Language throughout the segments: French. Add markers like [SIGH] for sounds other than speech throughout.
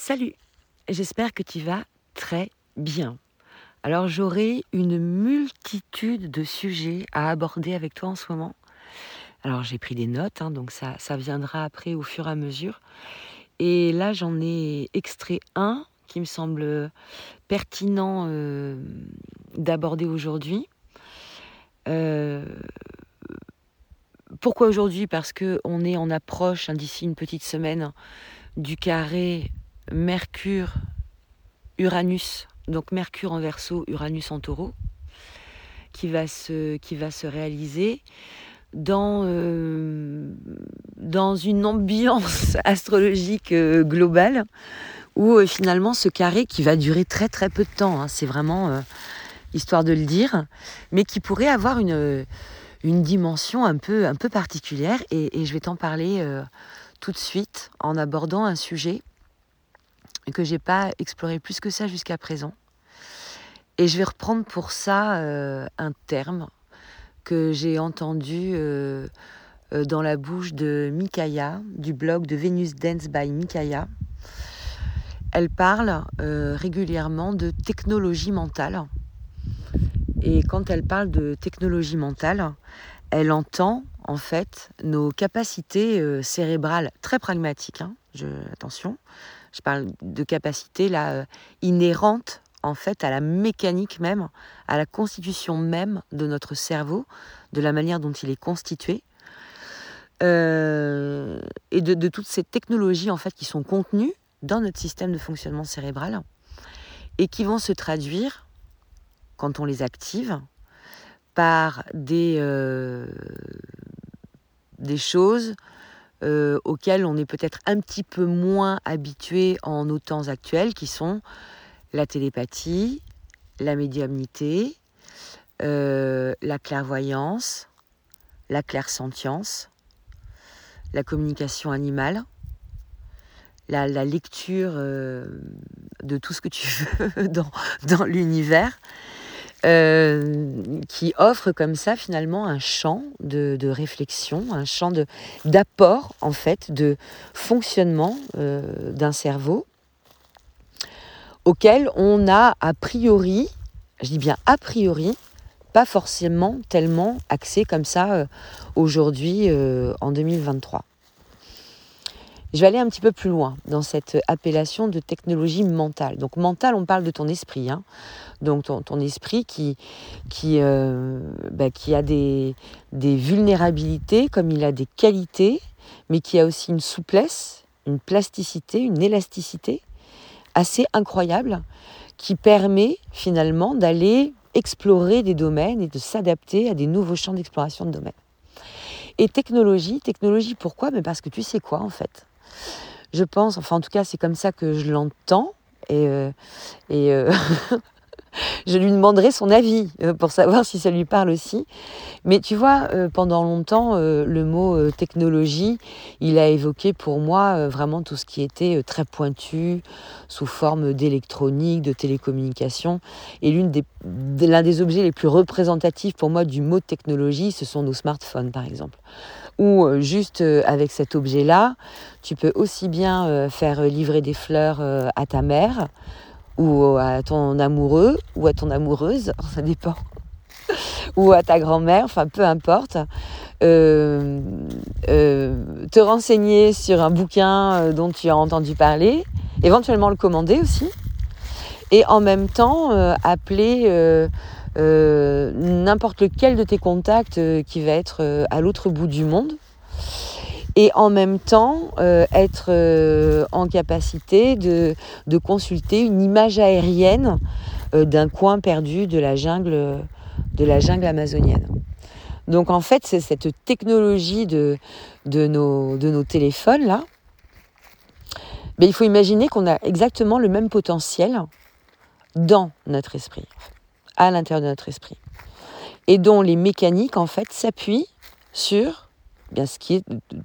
Salut, j'espère que tu vas très bien. Alors j'aurai une multitude de sujets à aborder avec toi en ce moment. Alors j'ai pris des notes, hein, donc ça, viendra après au fur et à mesure. Et là j'en ai extrait un qui me semble pertinent euh, d'aborder aujourd'hui. Euh, pourquoi aujourd'hui? Parce qu'on est en approche hein, d'ici une petite semaine du carré Mercure, Uranus, donc Mercure en verso, Uranus en taureau, qui va se, qui va se réaliser dans, euh, dans une ambiance [LAUGHS] astrologique euh, globale où euh, finalement ce carré qui va durer très très peu de temps, hein, c'est vraiment histoire de le dire, mais qui pourrait avoir une, une dimension un peu, un peu particulière et, et je vais t'en parler tout de suite en abordant un sujet que j'ai pas exploré plus que ça jusqu'à présent. Et je vais reprendre pour ça euh, un terme que j'ai entendu euh, euh, dans la bouche de Mikaya, du blog de Venus Dance by Mikaya. Elle parle régulièrement de technologie mentale. Et quand elle parle de technologie mentale, elle entend en fait nos capacités cérébrales très pragmatiques, hein, attention, je parle de capacité là euh, inhérente en fait à la mécanique même, à la constitution même de notre cerveau, de la manière dont il est constitué, euh, et de, toutes ces technologies en fait qui sont contenues dans notre système de fonctionnement cérébral et qui vont se traduire quand on les active par des, euh, des choses euh, auxquels on est peut-être un petit peu moins habitué en nos temps actuels, qui sont la télépathie, la médiumnité, euh, la clairvoyance, la clairsentience, la communication animale, la, lecture euh, de tout ce que tu [LAUGHS] veux dans l'univers, euh, qui offre comme ça finalement un champ de, réflexion, un champ d'apport en fait, de fonctionnement euh, d'un cerveau auquel on a a priori, je dis bien a priori, pas forcément tellement accès comme ça euh, aujourd'hui en 2023. Je vais aller un petit peu plus loin dans cette appellation de technologie mentale. Donc mentale, on parle de ton esprit. Hein. Donc ton, esprit qui, qui, euh, bah, qui a des, des vulnérabilités comme il a des qualités, mais qui a aussi une souplesse, une plasticité, une élasticité assez incroyable qui permet finalement d'aller explorer des domaines et de s'adapter à des nouveaux champs d'exploration de domaines. Et technologie, technologie pourquoi? Mais Parce que tu sais quoi en fait? Je pense, enfin en tout cas c'est comme ça que je l'entends, et, euh, euh, [LAUGHS] je lui demanderai son avis euh, pour savoir si ça lui parle aussi. Mais tu vois, pendant longtemps, le mot technologie, il a évoqué pour moi vraiment tout ce qui était très pointu, sous forme d'électronique, de télécommunication. Et l'un des objets les plus représentatifs pour moi du mot technologie, ce sont nos smartphones par exemple ou euh, juste euh, avec cet objet-là, tu peux aussi bien euh, faire livrer des fleurs à ta mère ou à ton amoureux ou à ton amoureuse, [LAUGHS] ça dépend, ou à ta grand-mère, enfin peu importe, te renseigner sur un bouquin dont tu as entendu parler, éventuellement le commander aussi, et en même temps appeler euh, n'importe lequel de tes contacts euh, qui va être euh, à l'autre bout du monde et en même temps être en capacité de, consulter une image aérienne d'un coin perdu de la jungle, amazonienne. Donc en fait, c'est cette technologie de, de, nos, de nos téléphones là. Mais il faut imaginer qu'on a exactement le même potentiel dans notre esprit à l'intérieur de notre esprit. Et dont les mécaniques, en fait, s'appuient sur bien, ce qui est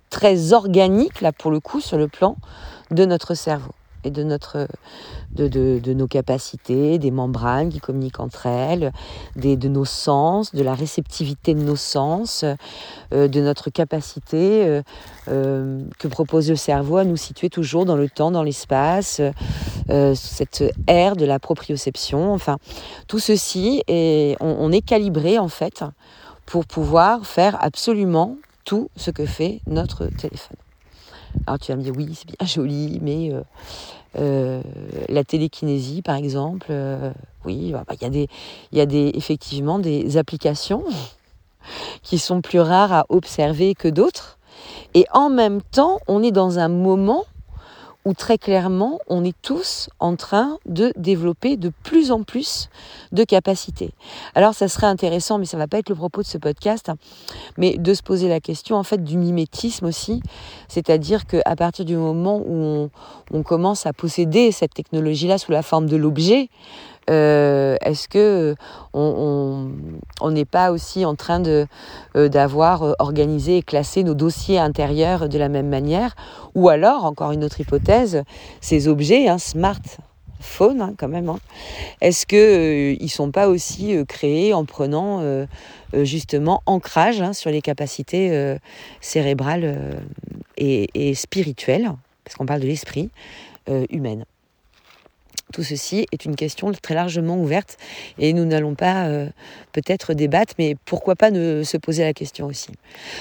très organique, là, pour le coup, sur le plan de notre cerveau. Et de, notre, de, nos capacités, des membranes qui communiquent entre elles, de nos sens, de la réceptivité de nos sens, euh, de notre capacité euh, euh, que propose le cerveau à nous situer toujours dans le temps, dans l'espace, cette ère de la proprioception. Enfin, tout ceci, et on est calibré en fait pour pouvoir faire absolument tout ce que fait notre téléphone. Alors tu vas me dire oui, c'est bien [LAUGHS] joli, mais euh, euh, la télékinésie, par exemple, euh, oui, bah, bah, il y a des, effectivement des applications qui sont plus rares à observer que d'autres. Et en même temps, on est dans un moment où très clairement, on est tous en train de développer de plus en plus de capacités. Alors, ça serait intéressant, mais ça va pas être le propos de ce podcast, hein, mais de se poser la question en fait du mimétisme aussi, c'est-à-dire qu'à partir du moment où on commence à posséder cette technologie-là sous la forme de l'objet, euh, est-ce que on n'est pas aussi en train de euh, d'avoir euh, organisé et classé nos dossiers intérieurs de la même manière? Ou alors, encore une autre hypothèse, ces objets, hein, smartphones hein, quand même, hein, est-ce qu'ils ne sont pas aussi créés en prenant justement ancrage sur les capacités cérébrales et, et, spirituelles, parce qu'on parle de l'esprit, humaine tout ceci est une question très largement ouverte et nous n'allons pas euh, peut-être débattre, mais pourquoi pas ne se poser la question aussi.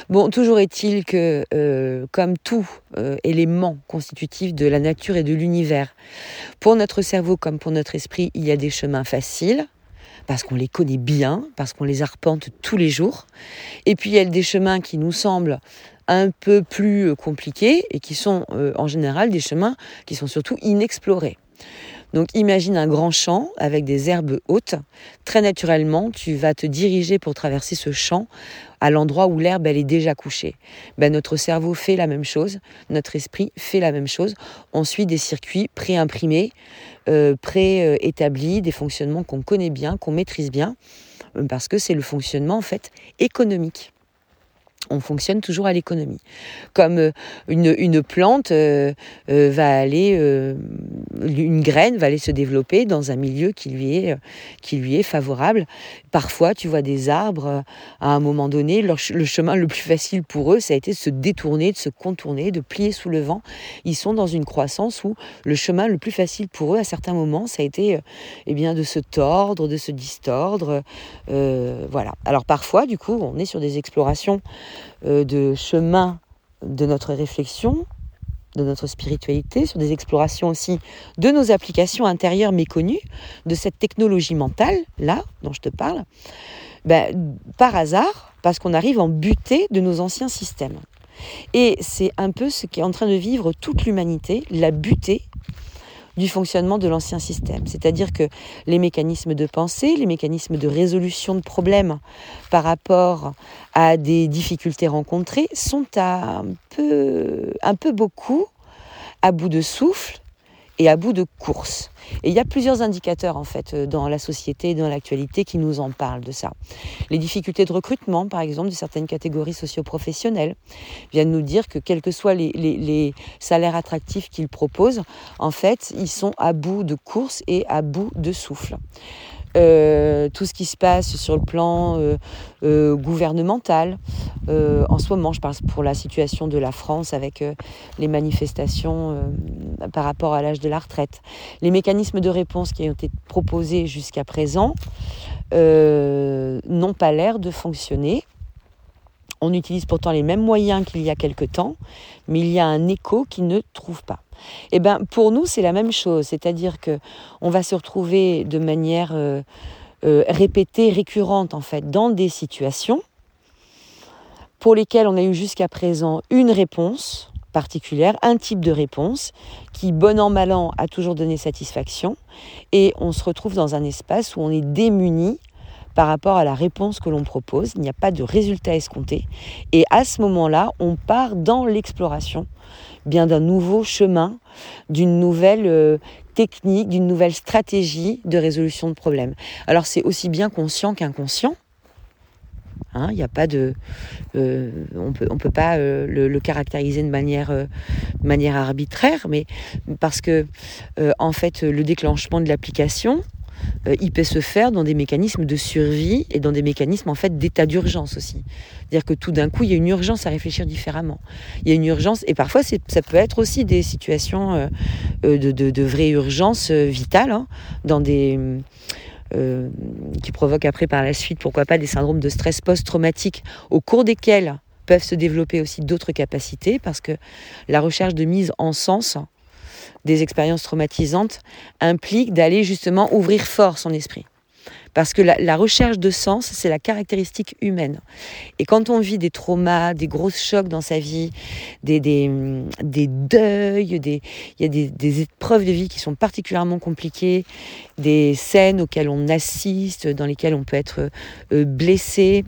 Bon, toujours est-il que, euh, comme tout euh, élément constitutif de la nature et de l'univers, pour notre cerveau comme pour notre esprit, il y a des chemins faciles, parce qu'on les connaît bien, parce qu'on les arpente tous les jours. Et puis il y a des chemins qui nous semblent un peu plus compliqués et qui sont en général des chemins qui sont surtout inexplorés. Donc imagine un grand champ avec des herbes hautes. Très naturellement, tu vas te diriger pour traverser ce champ à l'endroit où l'herbe est déjà couchée. Ben, notre cerveau fait la même chose, notre esprit fait la même chose. On suit des circuits pré-imprimés, euh, pré-établis, des fonctionnements qu'on connaît bien, qu'on maîtrise bien, parce que c'est le fonctionnement en fait économique on fonctionne toujours à l'économie. Comme euh, une, plante euh, euh, va aller, une graine va aller se développer dans un milieu qui lui est, qui lui est favorable. Parfois, tu vois des arbres, à un moment donné, le chemin le plus facile pour eux, ça a été de se détourner, de se contourner, de plier sous le vent. Ils sont dans une croissance où le chemin le plus facile pour eux, à certains moments, ça a été eh bien, de se tordre, de se distordre. voilà. Alors parfois, du coup, on est sur des explorations de chemin de notre réflexion, de notre spiritualité, sur des explorations aussi de nos applications intérieures méconnues, de cette technologie mentale, là, dont je te parle, ben, par hasard, parce qu'on arrive en butée de nos anciens systèmes. Et c'est un peu ce qui est en train de vivre toute l'humanité, la butée du fonctionnement de l'ancien système. C'est-à-dire que les mécanismes de pensée, les mécanismes de résolution de problèmes par rapport à des difficultés rencontrées sont un peu, beaucoup à bout de souffle et à bout de course. Et il y a plusieurs indicateurs en fait euh, dans la société et dans l'actualité qui nous en parlent de ça. Les difficultés de recrutement, par exemple, de certaines catégories socioprofessionnelles, viennent nous dire que quels que soient les, les salaires attractifs qu'ils proposent, en fait, ils sont à bout de course et à bout de souffle. Euh, tout ce qui se passe sur le plan euh, euh, gouvernemental. en ce moment, je parle pour la situation de la France avec les manifestations par rapport à l'âge de la retraite. Les mécanismes de réponse qui ont été proposés jusqu'à présent n'ont pas l'air de fonctionner. On utilise pourtant les mêmes moyens qu'il y a quelque temps, mais il y a un écho qui ne trouve pas. Eh ben, pour nous, c'est la même chose, c'est-à-dire que on va se retrouver de manière euh, euh, répétée, récurrente en fait, dans des situations pour lesquelles on a eu jusqu'à présent une réponse particulière, un type de réponse qui, bon an mal an, a toujours donné satisfaction, et on se retrouve dans un espace où on est démuni par rapport à la réponse que l'on propose. Il n'y a pas de résultat escompté. Et à ce moment-là, on part dans l'exploration bien d'un nouveau chemin, d'une nouvelle euh, technique, d'une nouvelle stratégie de résolution de problèmes. Alors c'est aussi bien conscient qu'inconscient. Hein, il a pas de, euh, on peut, peut pas euh, le, caractériser de manière, manière arbitraire, mais parce que en fait le déclenchement de l'application, il peut se faire dans des mécanismes de survie et dans des mécanismes en fait d'état d'urgence aussi. C'est-à-dire que tout d'un coup il y a une urgence à réfléchir différemment. Il y a une urgence et parfois ça peut être aussi des situations de, de, vraie urgence vitale hein, dans des euh, qui provoquent après par la suite, pourquoi pas, des syndromes de stress post-traumatique, au cours desquels peuvent se développer aussi d'autres capacités, parce que la recherche de mise en sens des expériences traumatisantes implique d'aller justement ouvrir fort son esprit. Parce que la, recherche de sens, c'est la caractéristique humaine. Et quand on vit des traumas, des gros chocs dans sa vie, des, des, des deuils, des, il y a des, des, épreuves de vie qui sont particulièrement compliquées, des scènes auxquelles on assiste, dans lesquelles on peut être euh, blessé,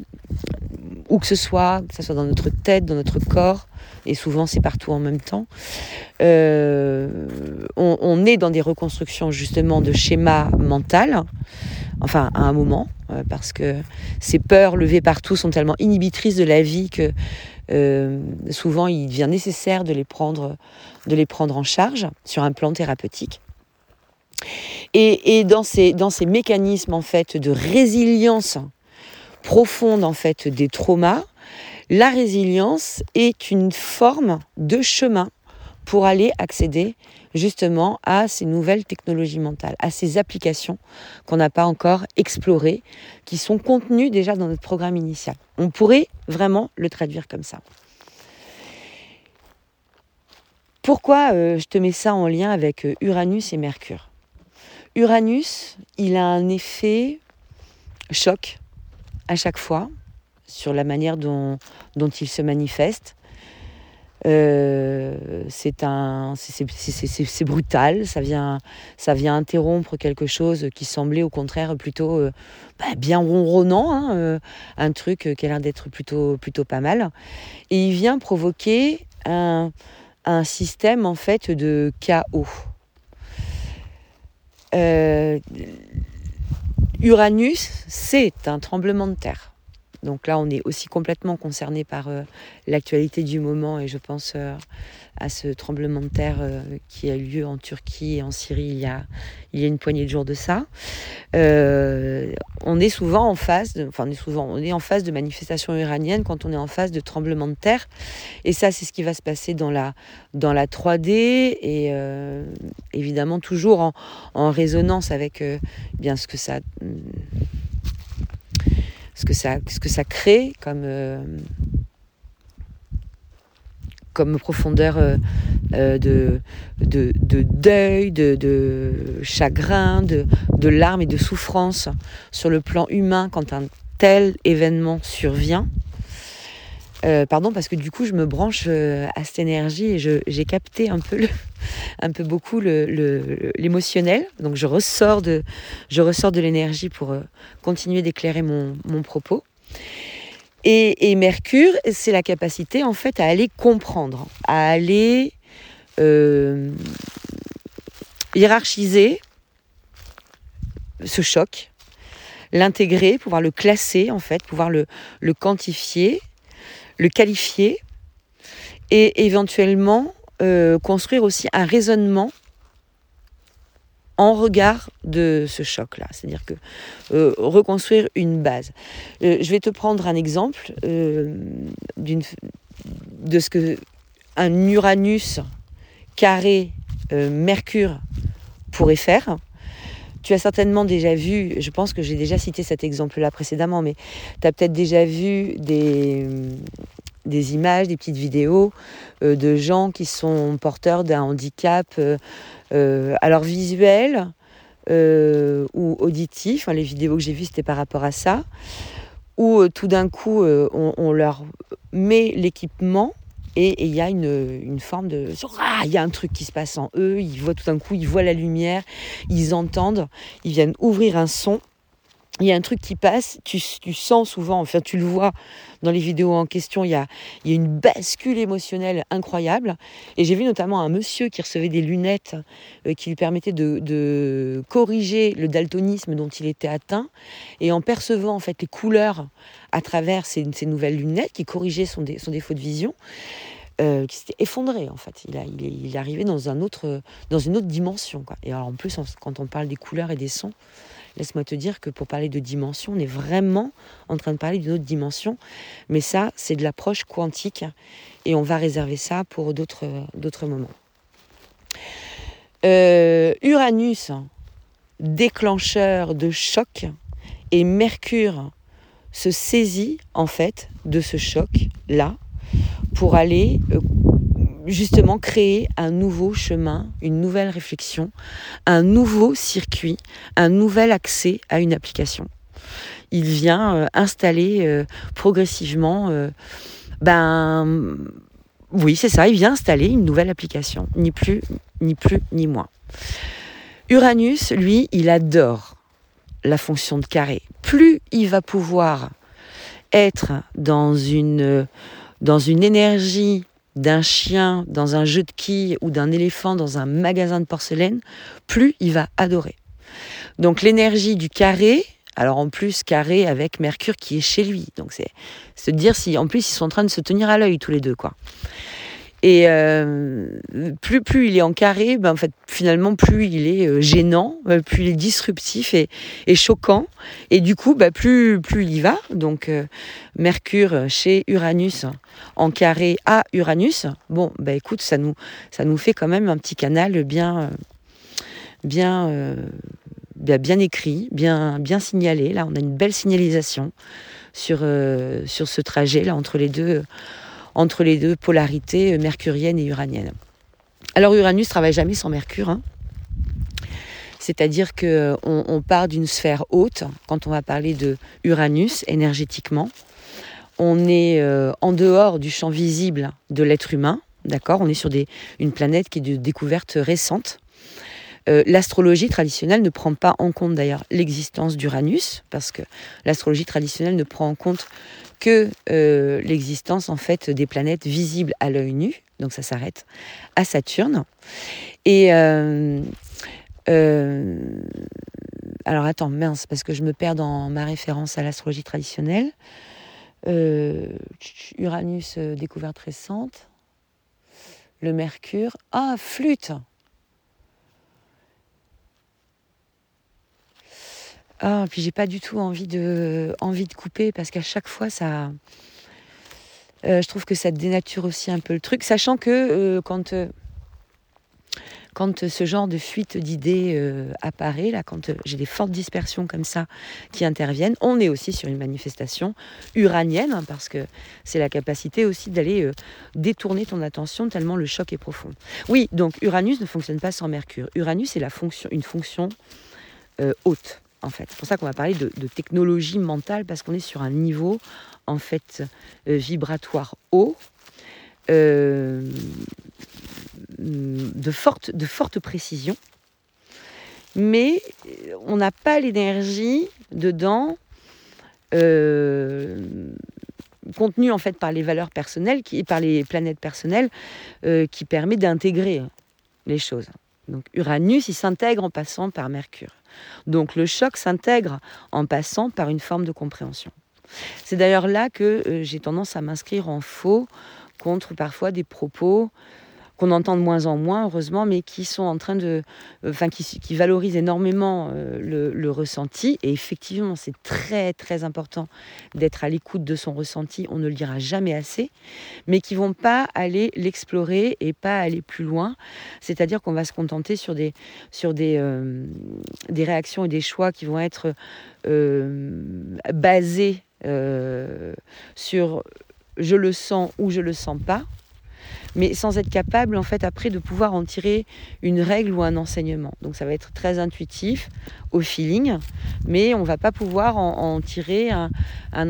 où que ce soit, que ce soit dans notre tête, dans notre corps, et souvent c'est partout en même temps. Euh, on, est dans des reconstructions justement de schémas mentaux enfin à un moment, euh, parce que ces peurs levées partout sont tellement inhibitrices de la vie que euh, souvent il devient nécessaire de les prendre, de les prendre en charge sur un plan thérapeutique. Et, dans, ces, dans ces mécanismes en fait de résilience profonde en fait des traumas, la résilience est une forme de chemin pour aller accéder justement à ces nouvelles technologies mentales, à ces applications qu'on n'a pas encore explorées, qui sont contenues déjà dans notre programme initial. On pourrait vraiment le traduire comme ça. Pourquoi euh, je te mets ça en lien avec euh, Uranus et Mercure? Uranus, il a un effet choc à chaque fois sur la manière dont, il se manifeste. Euh, c'est brutal. Ça vient, ça vient interrompre quelque chose qui semblait au contraire plutôt euh, bah, bien ronronnant, hein, euh, un truc qui a l'air d'être plutôt, plutôt pas mal. Et il vient provoquer un, un système en fait de chaos. Uranus, c'est un tremblement de terre. Donc là, on est aussi complètement concerné par euh, l'actualité du moment et je pense euh, à ce tremblement de terre euh, qui a eu lieu en Turquie et en Syrie il y a, une poignée de jours de ça. on est souvent en phase, de, enfin on est souvent, en de manifestations iraniennes quand on est en phase de tremblement de terre. Et ça, c'est ce qui va se passer dans la, dans la 3D et évidemment toujours en, en résonance avec bien ce que ça ce que ça, crée comme, euh, profondeur euh, euh, de, de, de, deuil, de, chagrin, de larmes et de souffrance sur le plan humain quand un tel événement survient. Euh, pardon, parce que du coup, je me branche euh, à cette énergie et j'ai capté un peu, un peu beaucoup l'émotionnel. Donc, je ressors de, je ressors de l'énergie pour euh, continuer d'éclairer mon, propos. Et, Mercure, c'est la capacité en fait à aller comprendre, à aller hiérarchiser ce choc, l'intégrer, pouvoir le classer en fait, pouvoir le quantifier le qualifier et éventuellement euh, construire aussi un raisonnement en regard de ce choc-là, c'est-à-dire que euh, reconstruire une base. Euh, je vais te prendre un exemple de ce que un Uranus carré Mercure pourrait faire. Tu as certainement déjà vu, je pense que j'ai déjà cité cet exemple-là précédemment, mais tu as peut-être déjà vu des, des images, des petites vidéos euh, de gens qui sont porteurs d'un handicap, euh, euh, alors visuel ou auditif. les vidéos que j'ai vues, c'était par rapport à ça. Où tout d'un coup, on, leur met l'équipement et il y a une, forme de... Il y a un truc qui se passe en eux, ils voient tout d'un coup, ils voient la lumière, ils entendent, ils viennent ouvrir un son il y a un truc qui passe, tu, sens souvent, enfin tu le vois dans les vidéos en question, il y a, une bascule émotionnelle incroyable. Et j'ai vu notamment un monsieur qui recevait des lunettes euh, qui lui permettaient de, corriger le daltonisme dont il était atteint. Et en percevant en fait les couleurs à travers ces, nouvelles lunettes qui corrigeaient son, défaut de vision, euh, qui s'était effondré en fait. Il, est, arrivé dans, une autre dimension. Et alors en plus, quand on parle des couleurs et des sons, laisse-moi te dire que pour parler de dimension, on est vraiment en train de parler d'une autre dimension. Mais ça, c'est de l'approche quantique et on va réserver ça pour d'autres, moments. Euh, Uranus, déclencheur de choc, et Mercure se saisit en fait de ce choc-là pour aller euh, justement créer un nouveau chemin, une nouvelle réflexion, un nouveau circuit, un nouvel accès à une application. Il vient euh, installer euh, progressivement, euh, ben oui, c'est ça, il vient installer une nouvelle application, ni plus, ni plus, ni moins. Uranus, lui, il adore la fonction de carré. Plus il va pouvoir être dans une, dans une énergie d'un chien dans un jeu de quilles ou d'un éléphant dans un magasin de porcelaine, plus il va adorer. Donc l'énergie du carré, alors en plus carré avec Mercure qui est chez lui, donc c'est se dire si en plus ils sont en train de se tenir à l'œil tous les deux quoi. Et euh, plus, plus il est en carré, ben finalement, plus il est euh, gênant, euh, plus il est disruptif et, choquant. Et du coup, ben, plus, il y va. Donc, Mercure chez Uranus en carré à Uranus. Bon, ben écoute, ça nous, fait quand même un petit canal bien, écrit, bien, bien signalé. Là, on a une belle signalisation sur, sur ce trajet là entre les deux entre les deux polarités euh, mercurienne et uranienne. Alors Uranus travaille jamais sans Mercure. Hein. C'est-à-dire qu'on euh, on part d'une sphère haute quand on va parler de Uranus énergétiquement. On est euh, en dehors du champ visible de l'être humain, d'accord? On est sur une planète qui est de découverte récente. L'astrologie traditionnelle ne prend pas en compte d'ailleurs l'existence d'Uranus, parce que l'astrologie traditionnelle ne prend en compte que euh, l'existence en fait des planètes visibles à l'œil nu, donc ça s'arrête à Saturne. Et euh, euh, alors attends, mince, parce que je me perds dans ma référence à l'astrologie traditionnelle. Uranus, découverte récente. Le Mercure. Ah, flûte Ah, puis j'ai pas du tout envie de, couper parce qu'à chaque fois, ça. Euh, je trouve que ça dénature aussi un peu le truc, sachant que euh, quand, euh, quand ce genre de fuite d'idées apparaît, là, quand j'ai des fortes dispersions comme ça qui interviennent, on est aussi sur une manifestation uranienne, hein, parce que c'est la capacité aussi d'aller détourner ton attention tellement le choc est profond. Oui, donc Uranus ne fonctionne pas sans Mercure. Uranus est la fonction, une fonction haute C'est pour ça qu'on va parler de, technologie mentale parce qu'on est sur un niveau en fait euh, vibratoire haut, euh, de forte de forte précision, mais on n'a pas l'énergie dedans. Euh, contenue en fait par les valeurs personnelles, qui, par les planètes personnelles, qui permet d'intégrer les choses. Donc Uranus, il s'intègre en passant par Mercure. Donc le choc s'intègre en passant par une forme de compréhension. C'est d'ailleurs là que euh, j'ai tendance à m'inscrire en faux contre parfois des propos qu'on entend de moins en moins, heureusement, mais qui sont en train de, euh, qui, valorisent énormément euh, le, ressenti. Et effectivement, c'est très très important d'être à l'écoute de son ressenti. On ne le dira jamais assez, mais qui vont pas aller l'explorer et pas aller plus loin. C'est-à-dire qu'on va se contenter sur des sur des euh, réactions et des choix qui vont être basés sur je le sens ou je le sens pas mais sans être capable en fait après de pouvoir en tirer une règle ou un enseignement. Donc ça va être très intuitif, au feeling, mais on va pas pouvoir en, tirer un,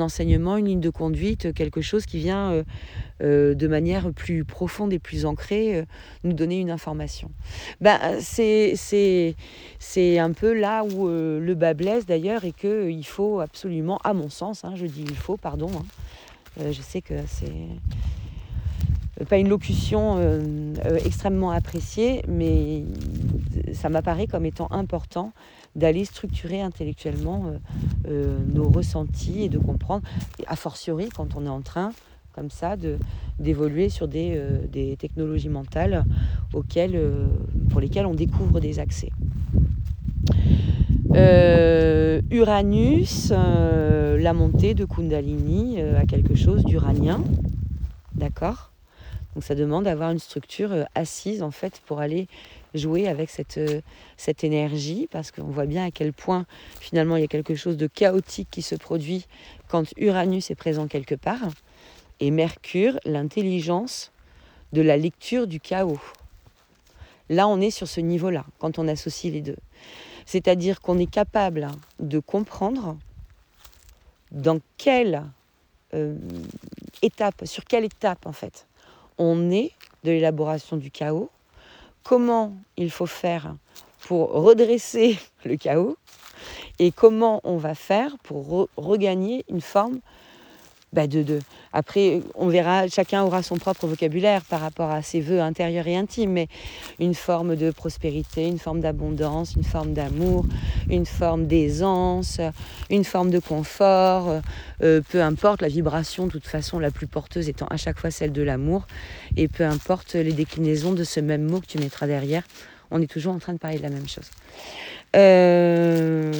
enseignement, une ligne de conduite, quelque chose qui vient euh, euh, de manière plus profonde et plus ancrée euh, nous donner une information. Ben, c'est, c'est, un peu là où le bas blesse d'ailleurs et qu'il faut absolument, à mon sens, hein, je dis il faut, pardon, hein, je sais que c'est pas une locution extrêmement appréciée, mais ça m'apparaît comme étant important d'aller structurer intellectuellement euh, euh, nos ressentis et de comprendre, a fortiori quand on est en train comme ça d'évoluer sur des, euh, des, technologies mentales auxquelles, pour lesquelles on découvre des accès. Uranus, la montée de Kundalini à quelque chose d'uranien, d'accord? Donc ça demande d'avoir une structure assise en fait pour aller jouer avec cette, euh, cette énergie parce qu'on voit bien à quel point finalement il y a quelque chose de chaotique qui se produit quand Uranus est présent quelque part et Mercure, l'intelligence de la lecture du chaos. Là, on est sur ce niveau-là quand on associe les deux. C'est-à-dire qu'on est capable de comprendre dans quelle euh, étape, sur quelle étape en fait, on est de l'élaboration du chaos. Comment il faut faire pour redresser [LAUGHS] le chaos et comment on va faire pour regagner une forme bah, de, Après, on verra, chacun aura son propre vocabulaire par rapport à ses voeux intérieurs et intimes, mais une forme de prospérité, une forme d'abondance, une forme d'amour, une forme d'aisance, une forme de confort, euh, peu importe la vibration, de toute façon, la plus porteuse étant à chaque fois celle de l'amour, et peu importe les déclinaisons de ce même mot que tu mettras derrière, on est toujours en train de parler de la même chose. Euh,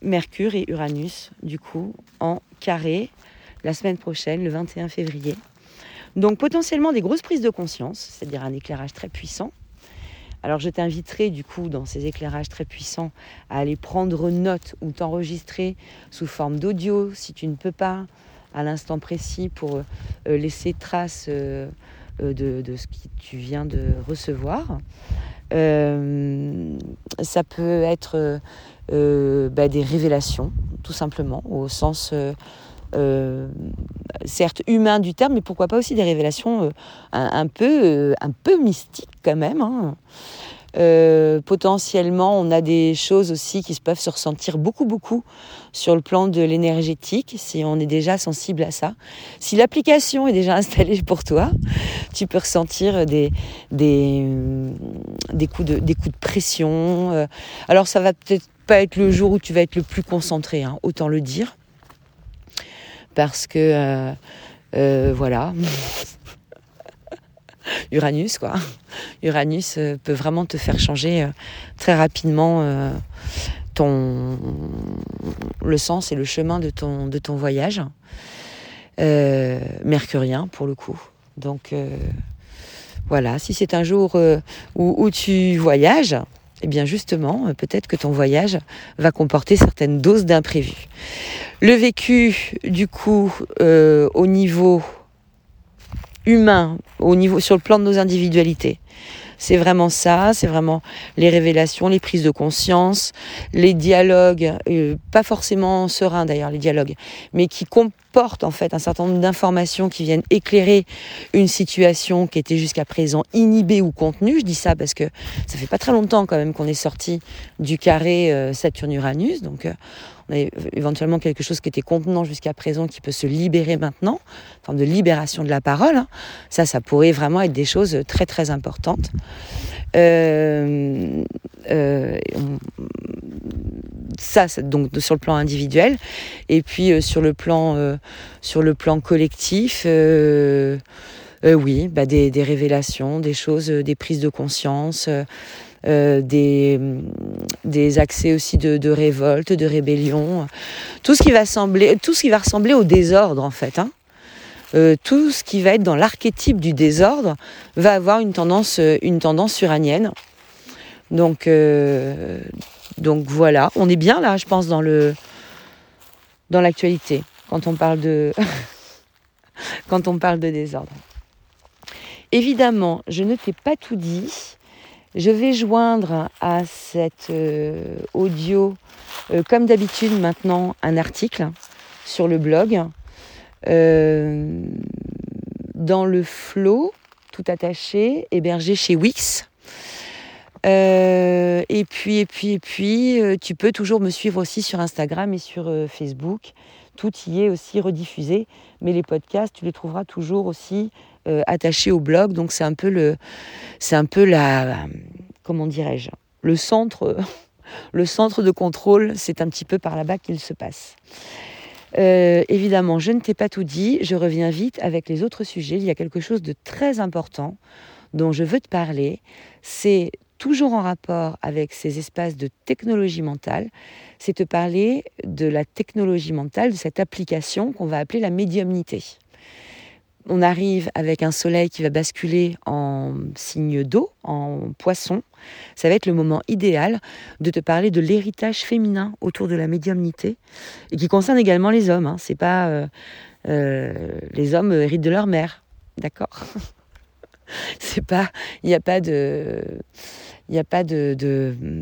Mercure et Uranus, du coup, en carré la semaine prochaine, le 21 février. Donc potentiellement des grosses prises de conscience, c'est-à-dire un éclairage très puissant. Alors je t'inviterai du coup dans ces éclairages très puissants à aller prendre note ou t'enregistrer sous forme d'audio si tu ne peux pas à l'instant précis pour euh, laisser trace euh, euh, de, ce que tu viens de recevoir. ça peut être bah, des révélations, tout simplement, au sens certes humain du terme, mais pourquoi pas aussi des révélations euh, un, peu, euh, un peu mystiques quand même. Hein. potentiellement, on a des choses aussi qui peuvent se ressentir beaucoup, beaucoup sur le plan de l'énergétique, si on est déjà sensible à ça. Si l'application est déjà [LAUGHS] installée pour toi, tu peux ressentir des, des, des, coups, de, des coups de pression. Alors, ça va peut-être pas être le jour où tu vas être le plus concentré, hein, autant le dire parce que euh, euh, voilà. [LAUGHS] Uranus, quoi. Uranus euh, peut vraiment te faire changer très rapidement ton, le sens et le chemin de ton, de ton voyage. mercurien, pour le coup. Donc, voilà, si c'est un jour où, où, tu voyages, eh bien justement, euh, peut-être que ton voyage va comporter certaines doses d'imprévus. Le vécu, du coup, euh, au niveau humain, au niveau sur le plan de nos individualités, c'est vraiment ça, c'est vraiment les révélations, les prises de conscience, les dialogues, euh, pas forcément sereins d'ailleurs les dialogues, mais qui comportent en fait un certain nombre d'informations qui viennent éclairer une situation qui était jusqu'à présent inhibée ou contenue. Je dis ça parce que ça fait pas très longtemps quand même qu'on est sorti du carré euh, Saturne-Uranus, donc euh, éventuellement quelque chose qui était contenant jusqu'à présent qui peut se libérer maintenant, une forme de libération de la parole. Hein. Ça, ça pourrait vraiment être des choses très très importantes. Euh, euh, ça, donc sur le plan individuel, et puis euh, sur le plan sur le plan collectif. oui, bah des, révélations, des choses, des prises de conscience, euh, des, des accès aussi de, de, révolte, de rébellion, tout ce qui va sembler, tout ce qui va ressembler au désordre en fait. Hein. Euh, tout ce qui va être dans l'archétype du désordre va avoir une tendance, euh, une tendance uranienne. Donc, donc voilà, on est bien là, je pense, dans le dans l'actualité quand on parle de [LAUGHS] quand on parle de désordre. évidemment, je ne t'ai pas tout dit. Je vais joindre à cet euh, audio, euh, comme d'habitude maintenant, un article sur le blog. Euh, dans le flow, tout attaché, hébergé chez Wix. et puis, et puis, et puis, tu peux toujours me suivre aussi sur Instagram et sur Facebook. Tout y est aussi rediffusé, mais les podcasts, tu les trouveras toujours aussi attachés au blog. Donc c'est un peu le, c'est un peu la, comment dirais-je, le centre, [LAUGHS] le centre de contrôle, c'est un petit peu par là-bas qu'il se passe. Euh, évidemment, je ne t'ai pas tout dit, je reviens vite avec les autres sujets. Il y a quelque chose de très important dont je veux te parler. C'est toujours en rapport avec ces espaces de technologie mentale. C'est te parler de la technologie mentale, de cette application qu'on va appeler la médiumnité on arrive avec un soleil qui va basculer en signe d'eau, en poisson. Ça va être le moment idéal de te parler de l'héritage féminin autour de la médiumnité et qui concerne également les hommes. Hein. C'est pas euh, euh, les hommes héritent de leur mère, d'accord? [LAUGHS] C'est pas, il n'y a pas de, il a pas de,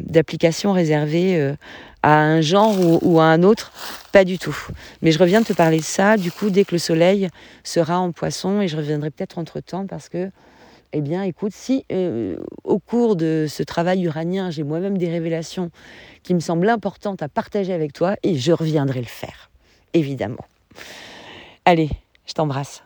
d'application réservée euh, à un genre ou, à un autre, pas du tout. Mais je reviens de te parler de ça, du coup, dès que le soleil sera en poisson, et je reviendrai peut-être entre-temps parce que, eh bien, écoute, si euh, au cours de ce travail uranien, j'ai moi-même des révélations qui me semblent importantes à partager avec toi, et je reviendrai le faire, évidemment. Allez, je t'embrasse.